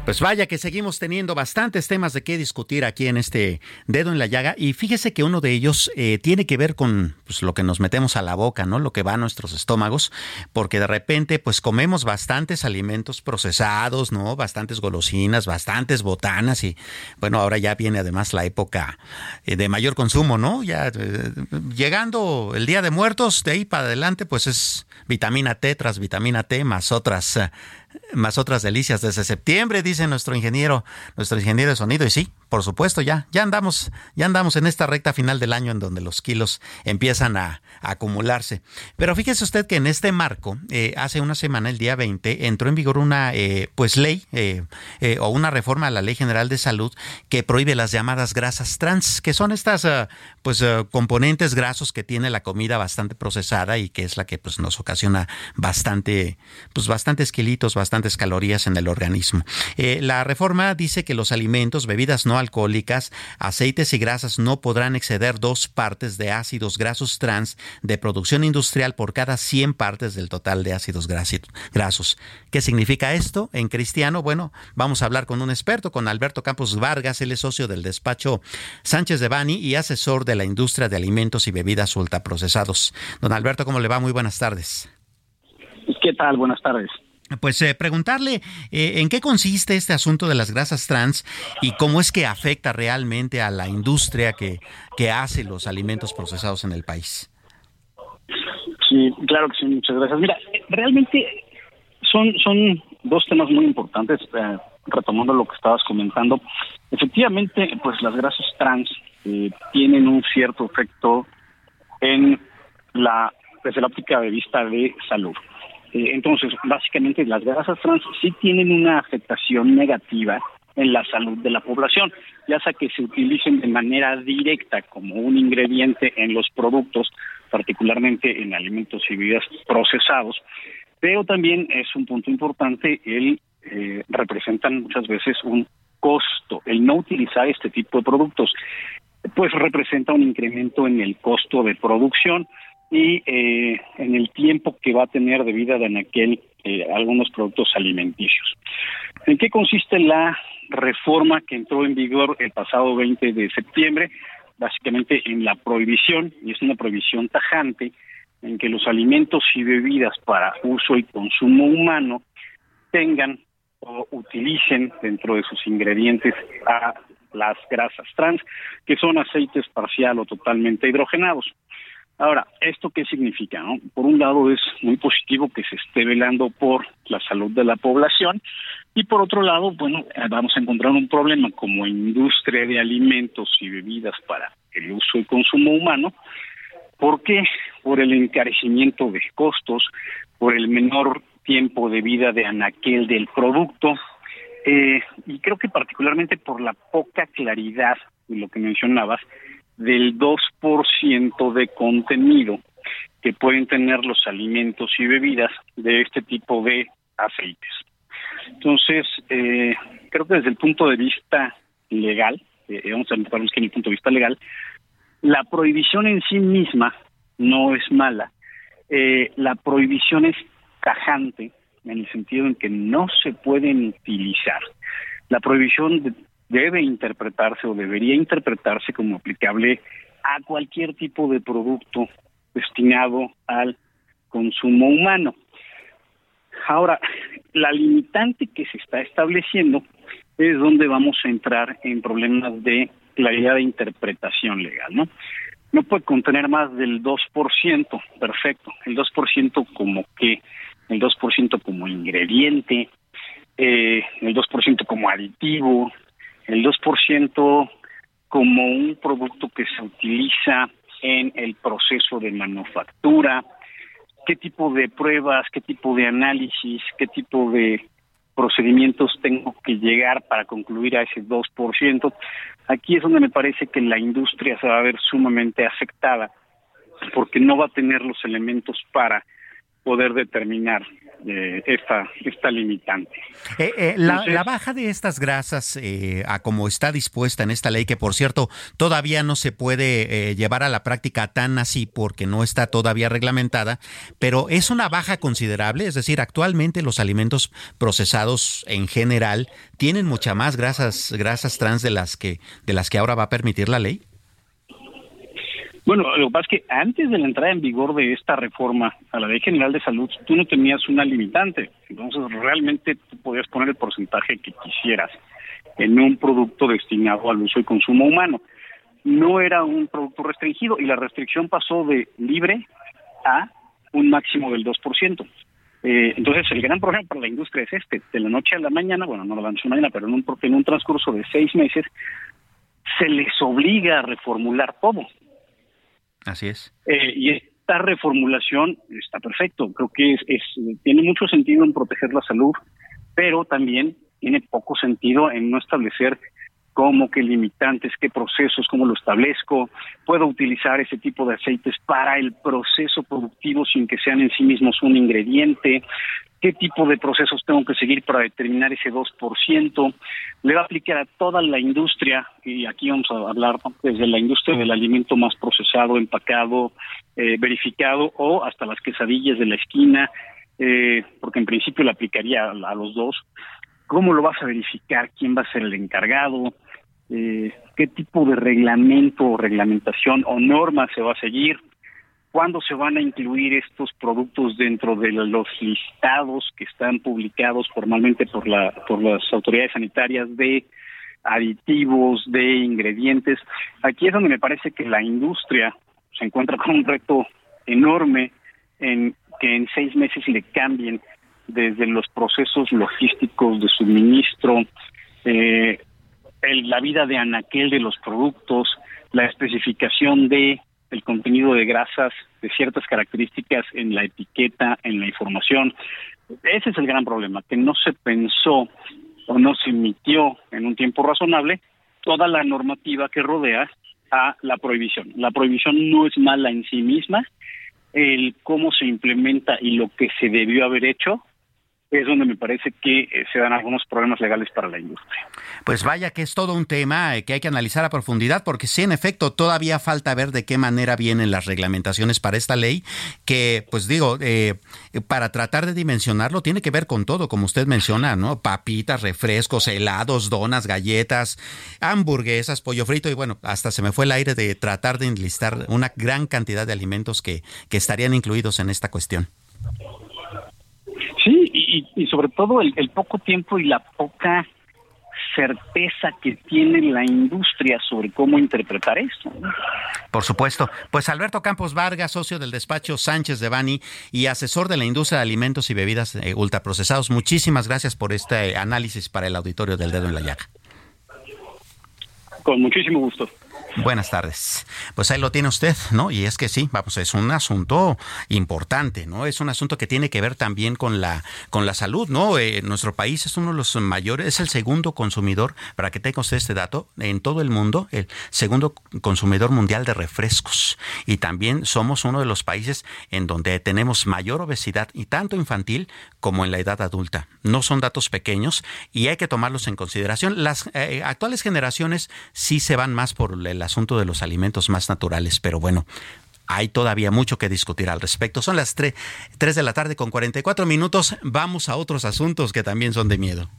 Pues vaya que seguimos teniendo bastantes temas de qué discutir aquí en este dedo en la llaga y fíjese que uno de ellos eh, tiene que ver con pues, lo que nos metemos a la boca, ¿no? Lo que va a nuestros estómagos, porque de repente pues comemos bastantes alimentos procesados, ¿no? Bastantes golosinas, bastantes botanas y bueno, ahora ya viene además la época eh, de mayor consumo, ¿no? Ya eh, llegando el Día de Muertos, de ahí para adelante pues es vitamina T tras vitamina T más otras más otras delicias desde septiembre, dice nuestro ingeniero, nuestro ingeniero de sonido. Y sí, por supuesto, ya, ya andamos, ya andamos en esta recta final del año en donde los kilos empiezan a, acumularse. Pero fíjese usted que en este marco, eh, hace una semana, el día 20, entró en vigor una eh, pues ley eh, o una reforma a la Ley General de Salud que prohíbe las llamadas grasas trans, que son estas pues componentes grasos que tiene la comida bastante procesada y que es la que pues nos ocasiona bastante, pues bastantes kilitos, bastantes calorías en el organismo. la reforma dice que los alimentos, bebidas no alcohólicas, aceites y grasas no podrán exceder dos partes de ácidos grasos trans de producción industrial por cada 100 partes del total de ácidos grasos. ¿Qué significa esto en cristiano? Bueno, vamos a hablar con un experto, con Alberto Campos Vargas, él es socio del despacho Sánchez de Bani y asesor de la industria de alimentos y bebidas ultraprocesados. Don Alberto, ¿cómo le va? Muy buenas tardes. ¿Qué tal? Buenas tardes. Pues eh, preguntarle eh, en qué consiste este asunto de las grasas trans y cómo es que afecta realmente a la industria que, que hace los alimentos procesados en el país. Sí, claro que sí, muchas gracias. Mira, realmente son, son dos temas muy importantes, eh, retomando lo que estabas comentando. Efectivamente, pues las grasas trans eh, tienen un cierto efecto en la, desde la óptica de vista de salud. Eh, entonces, básicamente las grasas trans sí tienen una afectación negativa en la salud de la población, ya sea que se utilicen de manera directa como un ingrediente en los productos particularmente en alimentos y bebidas procesados, pero también es un punto importante, el eh, representan muchas veces un costo, el no utilizar este tipo de productos, pues representa un incremento en el costo de producción y eh, en el tiempo que va a tener de vida de anaquel eh, algunos productos alimenticios. ¿En qué consiste la reforma que entró en vigor el pasado 20 de septiembre? Básicamente en la prohibición, y es una prohibición tajante, en que los alimentos y bebidas para uso y consumo humano tengan o utilicen dentro de sus ingredientes a las grasas trans, que son aceites parcial o totalmente hidrogenados. Ahora, ¿esto qué significa? No? Por un lado es muy positivo que se esté velando por la salud de la población y por otro lado, bueno, eh, vamos a encontrar un problema como industria de alimentos y bebidas para el uso y consumo humano. ¿Por qué? Por el encarecimiento de costos, por el menor tiempo de vida de anaquel del producto eh, y creo que particularmente por la poca claridad de lo que mencionabas del 2% de contenido que pueden tener los alimentos y bebidas de este tipo de aceites. Entonces, eh, creo que desde el punto de vista legal, eh, vamos a enfocarnos que en el punto de vista legal, la prohibición en sí misma no es mala. Eh, la prohibición es tajante en el sentido en que no se pueden utilizar. La prohibición debe interpretarse o debería interpretarse como aplicable a cualquier tipo de producto destinado al consumo humano. Ahora, la limitante que se está estableciendo es donde vamos a entrar en problemas de claridad de interpretación legal, ¿no? No puede contener más del 2%, perfecto. El 2% como que, el 2% como ingrediente, eh, el 2% como aditivo, el 2% como un producto que se utiliza en el proceso de manufactura, qué tipo de pruebas, qué tipo de análisis, qué tipo de procedimientos tengo que llegar para concluir a ese 2%. Aquí es donde me parece que la industria se va a ver sumamente afectada porque no va a tener los elementos para poder determinar eh, esta, esta limitante. Eh, eh, la, baja de estas grasas, a como está dispuesta en esta ley, que por cierto todavía no se puede llevar a la práctica tan así porque no está todavía reglamentada, pero es una baja considerable, es decir, actualmente los alimentos procesados en general tienen mucha más grasas, grasas trans de las que, de las que ahora va a permitir la ley. Bueno, lo que pasa es que antes de la entrada en vigor de esta reforma a la Ley General de Salud, tú no tenías una limitante. Entonces, realmente tú podías poner el porcentaje que quisieras en un producto destinado al uso y consumo humano. No era un producto restringido y la restricción pasó de libre a un máximo del 2%. Eh, entonces, el gran problema para la industria es este. De la noche a la mañana, bueno, no noche a la mañana, pero en un, en un transcurso de seis meses, se les obliga a reformular todo. Así es. Eh, y esta reformulación está perfecto. Creo que es, tiene mucho sentido en proteger la salud, pero también tiene poco sentido en no establecer cómo, qué limitantes, qué procesos, cómo lo establezco. Puedo utilizar ese tipo de aceites para el proceso productivo sin que sean en sí mismos un ingrediente qué tipo de procesos tengo que seguir para determinar ese 2%. Le va a aplicar a toda la industria, y aquí vamos a hablar desde la industria del alimento más procesado, empacado, eh, verificado, o hasta las quesadillas de la esquina, eh, porque en principio le aplicaría a, los dos. ¿Cómo lo vas a verificar? ¿Quién va a ser el encargado? Eh, ¿Qué tipo de reglamento o reglamentación o norma se va a seguir? cuándo se van a incluir estos productos dentro de los listados que están publicados formalmente por la por las autoridades sanitarias de aditivos, de ingredientes. Aquí es donde me parece que la industria se encuentra con un reto enorme en que en seis meses le cambien desde los procesos logísticos de suministro, eh, la vida de anaquel de los productos, la especificación de el contenido de grasas de ciertas características en la etiqueta, en la información. Ese es el gran problema, que no se pensó o no se emitió en un tiempo razonable toda la normativa que rodea a la prohibición. La prohibición no es mala en sí misma, el cómo se implementa y lo que se debió haber hecho es donde me parece que eh, se dan algunos problemas legales para la industria. Pues vaya que es todo un tema eh, que hay que analizar a profundidad, porque sí, en efecto, todavía falta ver de qué manera vienen las reglamentaciones para esta ley, que, pues digo, eh, para tratar de dimensionarlo, tiene que ver con todo, como usted menciona, ¿no? Papitas, refrescos, helados, donas, galletas, hamburguesas, pollo frito, y bueno, hasta se me fue el aire de tratar de enlistar una gran cantidad de alimentos que, que estarían incluidos en esta cuestión. Y, sobre todo el, poco tiempo y la poca certeza que tiene la industria sobre cómo interpretar esto. Por supuesto. Pues Alberto Campos Vargas, socio del despacho Sánchez de Bani y asesor de la industria de alimentos y bebidas eh, ultraprocesados, muchísimas gracias por este análisis para el auditorio del dedo en la llaga. Con muchísimo gusto. Buenas tardes. Pues ahí lo tiene usted, ¿no? Y es que sí, vamos, es un asunto importante, ¿no? Es un asunto que tiene que ver también con la con la salud, ¿no? Eh, nuestro país es uno de los mayores, es el segundo consumidor, para que tenga usted este dato, en todo el mundo, el segundo consumidor mundial de refrescos. Y también somos uno de los países en donde tenemos mayor obesidad, y tanto infantil como en la edad adulta. No son datos pequeños y hay que tomarlos en consideración. Las eh, actuales generaciones sí se van más por el asunto de los alimentos más naturales, pero bueno, hay todavía mucho que discutir al respecto. Son las 3, de la tarde con 44 minutos. Vamos a otros asuntos que también son de miedo.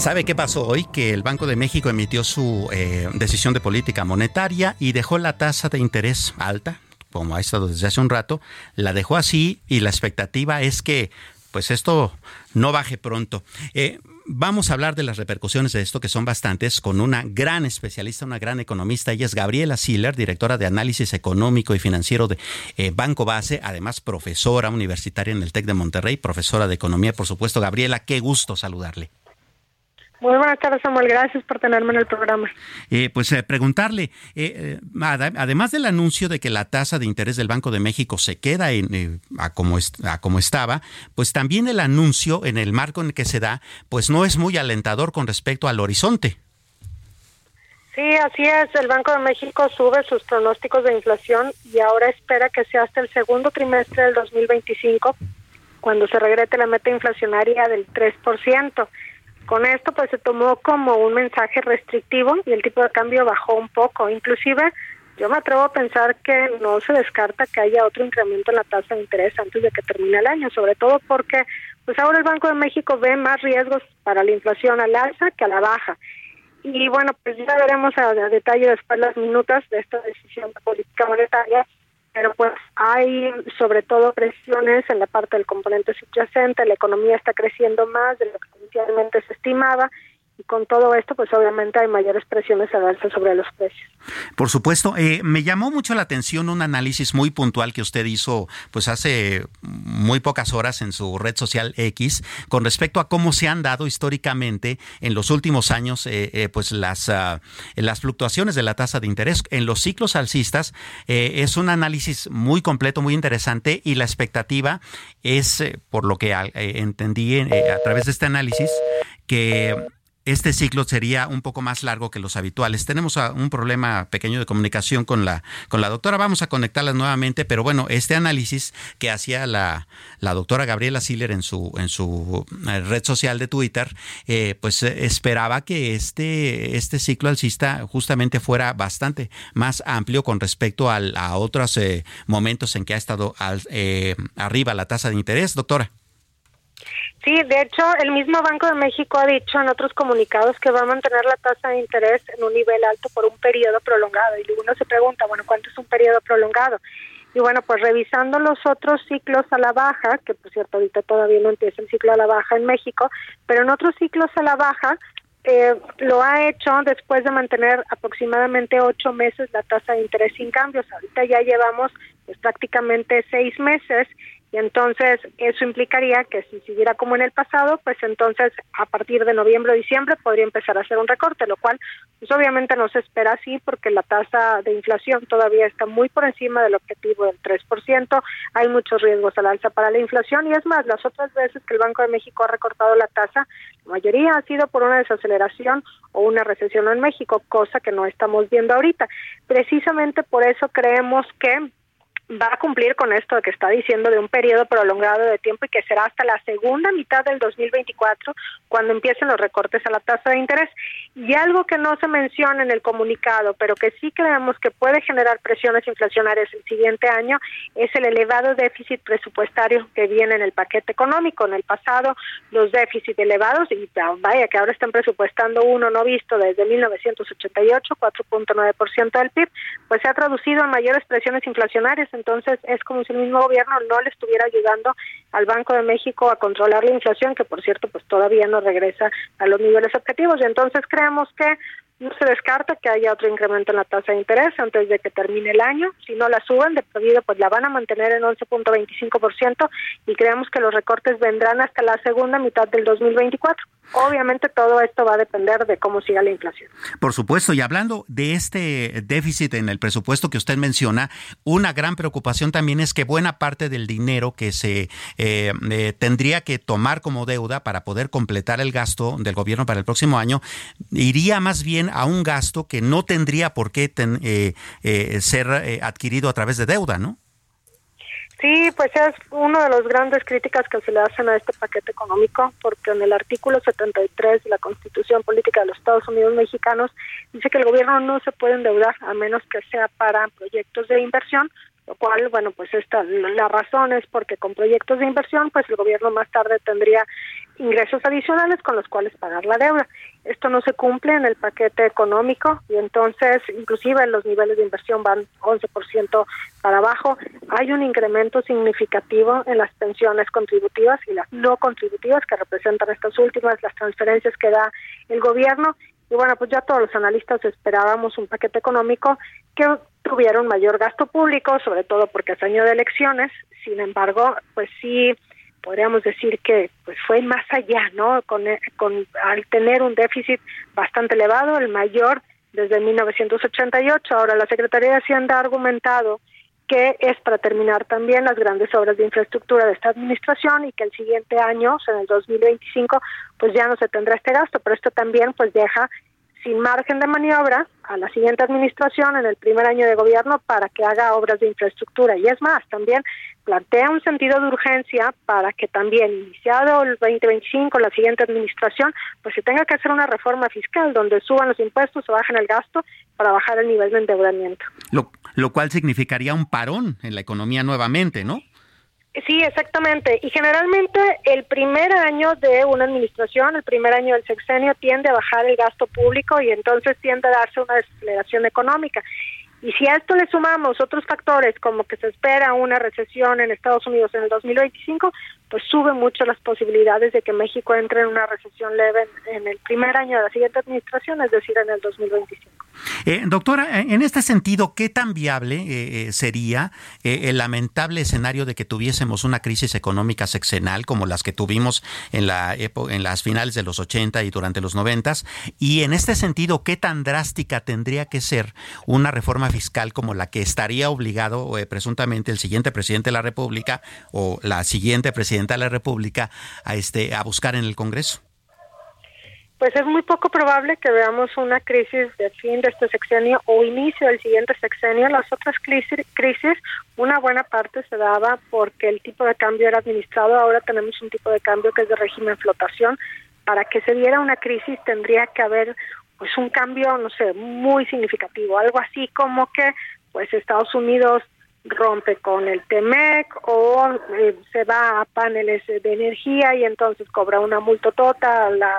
¿Sabe qué pasó hoy? Que el Banco de México emitió su eh, decisión de política monetaria y dejó la tasa de interés alta, como ha estado desde hace un rato, la dejó así y la expectativa es que pues esto no baje pronto. Eh, vamos a hablar de las repercusiones de esto, que son bastantes, con una gran especialista, una gran economista. Ella es Gabriela Siller, directora de análisis económico y financiero de eh, Banco Base, además profesora universitaria en el TEC de Monterrey, profesora de economía, por supuesto. Gabriela, qué gusto saludarle. Muy buenas tardes, Samuel. Gracias por tenerme en el programa. Eh, pues eh, preguntarle, eh, además del anuncio de que la tasa de interés del Banco de México se queda en, a, como a como estaba, pues también el anuncio en el marco en el que se da, pues no es muy alentador con respecto al horizonte. Sí, así es. El Banco de México sube sus pronósticos de inflación y ahora espera que sea hasta el segundo trimestre del 2025 cuando se regrete la meta inflacionaria del 3%. Con esto pues se tomó como un mensaje restrictivo y el tipo de cambio bajó un poco. Inclusive yo me atrevo a pensar que no se descarta que haya otro incremento en la tasa de interés antes de que termine el año, sobre todo porque pues ahora el Banco de México ve más riesgos para la inflación al alza que a la baja. Y bueno, pues ya veremos a, detalle después las minutas de esta decisión de política monetaria pero pues hay sobre todo presiones en la parte del componente subyacente, la economía está creciendo más de lo que inicialmente se estimaba y con todo esto, pues obviamente hay mayores presiones a darse sobre los precios. Por supuesto, eh, me llamó mucho la atención un análisis muy puntual que usted hizo, pues hace muy pocas horas en su red social X, con respecto a cómo se han dado históricamente en los últimos años, eh, eh, pues las ah, las fluctuaciones de la tasa de interés en los ciclos alcistas. es un análisis muy completo, muy interesante y la expectativa es, por lo que entendí a través de este análisis, que este ciclo sería un poco más largo que los habituales. Tenemos un problema pequeño de comunicación con la, con la doctora. Vamos a conectarla nuevamente, pero bueno, este análisis que hacía la, la doctora Gabriela Siller en su, en su eh, red social de Twitter, eh, pues eh, esperaba que este, este ciclo alcista justamente fuera bastante más amplio con respecto a otros momentos en que ha estado arriba la tasa de interés, doctora. Sí, de hecho, el mismo Banco de México ha dicho en otros comunicados que va a mantener la tasa de interés en un nivel alto por un periodo prolongado. Y uno se pregunta, bueno, ¿cuánto es un periodo prolongado? Y bueno, pues revisando los otros ciclos a la baja, que por cierto ahorita todavía no empieza el ciclo a la baja en México, pero en otros ciclos a la baja eh, lo ha hecho después de mantener aproximadamente ocho meses la tasa de interés sin cambios. Ahorita ya llevamos pues, prácticamente seis meses y entonces eso implicaría que si siguiera como en el pasado, pues entonces a partir de noviembre o diciembre podría empezar a hacer un recorte, lo cual pues obviamente no se espera así porque la tasa de inflación todavía está muy por encima del objetivo del 3%, hay muchos riesgos al alza para la inflación y es más, las otras veces que el Banco de México ha recortado la tasa, la mayoría ha sido por una desaceleración o una recesión en México, cosa que no estamos viendo ahorita. Precisamente por eso creemos que va a cumplir con esto que está diciendo de un periodo prolongado de tiempo y que será hasta la segunda mitad del 2024 cuando empiecen los recortes a la tasa de interés. Y algo que no se menciona en el comunicado, pero que sí creemos que puede generar presiones inflacionarias el siguiente año, es el elevado déficit presupuestario que viene en el paquete económico. En el pasado, los déficits elevados, y vaya que ahora están presupuestando uno no visto desde 1988, 4.9% del PIB, pues se ha traducido en mayores presiones inflacionarias entonces es como si el mismo gobierno no le estuviera ayudando al Banco de México a controlar la inflación, que por cierto pues todavía no regresa a los niveles objetivos. Y entonces creemos que no se descarta que haya otro incremento en la tasa de interés antes de que termine el año. Si no la suben, de perdido, pues la van a mantener en 11.25% y creemos que los recortes vendrán hasta la segunda mitad del 2024. Obviamente todo esto va a depender de cómo siga la inflación. Por supuesto, y hablando de este déficit en el presupuesto que usted menciona, una gran preocupación también es que buena parte del dinero que se eh, eh, tendría que tomar como deuda para poder completar el gasto del gobierno para el próximo año iría más bien a un gasto que no tendría por qué eh, eh, ser eh, adquirido a través de deuda, ¿no? Sí, pues es una de las grandes críticas que se le hacen a este paquete económico, porque en el artículo 73 de la Constitución Política de los Estados Unidos Mexicanos dice que el gobierno no se puede endeudar a menos que sea para proyectos de inversión, lo cual, bueno, pues esta la razón es porque con proyectos de inversión, pues el gobierno más tarde tendría ingresos adicionales con los cuales pagar la deuda. Esto no se cumple en el paquete económico y entonces inclusive los niveles de inversión van 11% para abajo. Hay un incremento significativo en las pensiones contributivas y las no contributivas que representan estas últimas, las transferencias que da el gobierno. Y bueno, pues ya todos los analistas esperábamos un paquete económico que tuviera un mayor gasto público, sobre todo porque es año de elecciones. Sin embargo, pues sí podríamos decir que pues fue más allá, ¿no? Con, con al tener un déficit bastante elevado, el mayor desde 1988. Ahora la Secretaría de Hacienda ha argumentado que es para terminar también las grandes obras de infraestructura de esta administración y que el siguiente año, o sea, en el 2025, pues ya no se tendrá este gasto, pero esto también pues deja sin margen de maniobra a la siguiente administración en el primer año de gobierno para que haga obras de infraestructura. Y es más, también plantea un sentido de urgencia para que también, iniciado el 2025, la siguiente administración, pues se tenga que hacer una reforma fiscal donde suban los impuestos o bajen el gasto para bajar el nivel de endeudamiento. Lo, lo cual significaría un parón en la economía nuevamente, ¿no? Sí, exactamente. Y generalmente el primer año de una administración, el primer año del sexenio, tiende a bajar el gasto público y entonces tiende a darse una desaceleración económica. Y si a esto le sumamos otros factores como que se espera una recesión en Estados Unidos en el 2025, pues sube mucho las posibilidades de que México entre en una recesión leve en, el primer año de la siguiente administración, es decir, en el 2025. Eh, doctora, en este sentido, ¿qué tan viable eh, eh, sería el lamentable escenario de que tuviésemos una crisis económica sexenal como las que tuvimos en, la en las finales de los 80 y durante los 90? Y en este sentido, ¿qué tan drástica tendría que ser una reforma fiscal como la que estaría obligado presuntamente el siguiente presidente de la República o la siguiente presidenta de la República a, este, a buscar en el Congreso? Pues es muy poco probable que veamos una crisis de fin de este sexenio o inicio del siguiente sexenio. Las otras crisis, crisis, una buena parte se daba porque el tipo de cambio era administrado. Ahora tenemos un tipo de cambio que es de régimen flotación. Para que se diera una crisis tendría que haber pues un cambio, no sé, muy significativo, algo así como que pues Estados Unidos rompe con el TEMEC o eh, se va a paneles de energía y entonces cobra una multa tota a la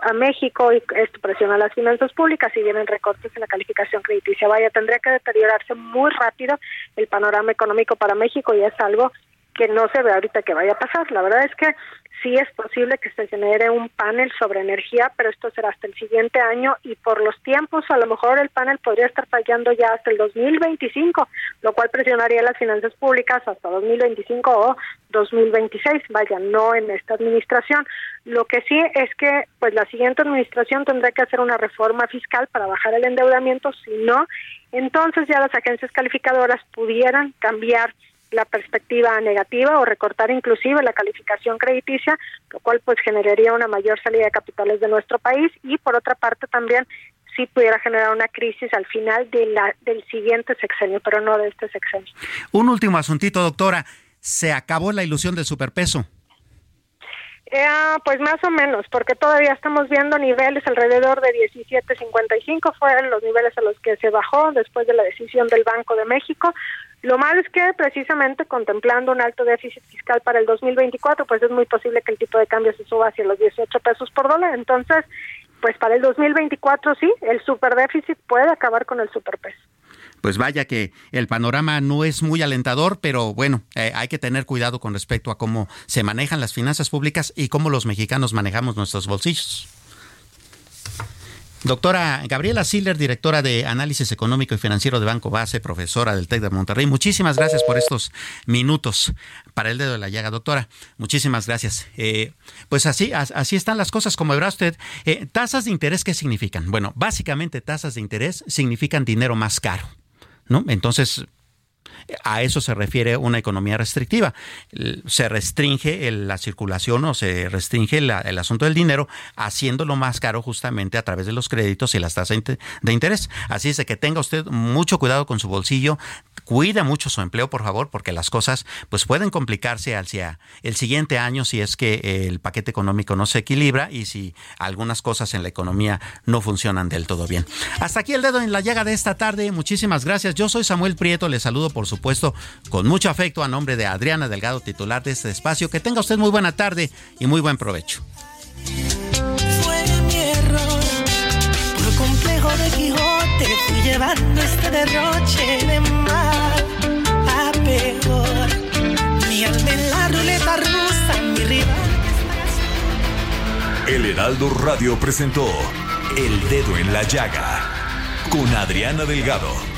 a, México y esto presiona las finanzas públicas y vienen recortes en la calificación crediticia. Vaya, tendría que deteriorarse muy rápido el panorama económico para México y es algo que no se ve ahorita que vaya a pasar. La verdad es que sí es posible que se genere un panel sobre energía, pero esto será hasta el siguiente año y por los tiempos a lo mejor el panel podría estar fallando ya hasta el 2025, lo cual presionaría las finanzas públicas hasta 2025 o 2026, vaya, no en esta administración. Lo que sí es que pues la siguiente administración tendrá que hacer una reforma fiscal para bajar el endeudamiento, si no, entonces ya las agencias calificadoras pudieran cambiar la perspectiva negativa o recortar inclusive la calificación crediticia, lo cual pues generaría una mayor salida de capitales de nuestro país y por otra parte también sí pudiera generar una crisis al final de la, del siguiente sexenio, pero no de este sexenio. Un último asuntito, doctora. ¿Se acabó la ilusión del superpeso? Eh, pues más o menos, porque todavía estamos viendo niveles alrededor de 17.55, fueron los niveles a los que se bajó después de la decisión del Banco de México. Lo malo es que precisamente contemplando un alto déficit fiscal para el 2024, pues es muy posible que el tipo de cambio se suba hacia los 18 pesos por dólar. Entonces, pues para el 2024 sí, el superdéficit puede acabar con el superpeso pues vaya que el panorama no es muy alentador, pero bueno, eh, hay que tener cuidado con respecto a cómo se manejan las finanzas públicas y cómo los mexicanos manejamos nuestros bolsillos. Doctora Gabriela Siller, directora de Análisis Económico y Financiero de Banco Base, profesora del TEC de Monterrey. Muchísimas gracias por estos minutos para el dedo de la llaga, doctora. Muchísimas gracias. Eh, pues así, así están las cosas, como verá usted. Eh, tasas de interés, ¿qué significan? Bueno, básicamente tasas de interés significan dinero más caro. ¿No? Entonces, a eso se refiere una economía restrictiva. Se restringe la circulación o se restringe el asunto del dinero, haciéndolo más caro justamente a través de los créditos y las tasas de interés. Así es que tenga usted mucho cuidado con su bolsillo, cuida mucho su empleo, por favor, porque las cosas pues pueden complicarse hacia el siguiente año si es que el paquete económico no se equilibra y si algunas cosas en la economía no funcionan del todo bien. Hasta aquí el dedo en la llaga de esta tarde. Muchísimas gracias. Yo soy Samuel Prieto. Le saludo, por supuesto, con mucho afecto a nombre de Adriana Delgado, titular de este espacio. Que tenga usted muy buena tarde y muy buen provecho. Fue mi error, por complejo de Quijote, fui llevando este derroche de mal a peor. Mi alma en la ruleta rusa, mi rival. El Heraldo Radio presentó El Dedo en la Llaga con Adriana Delgado.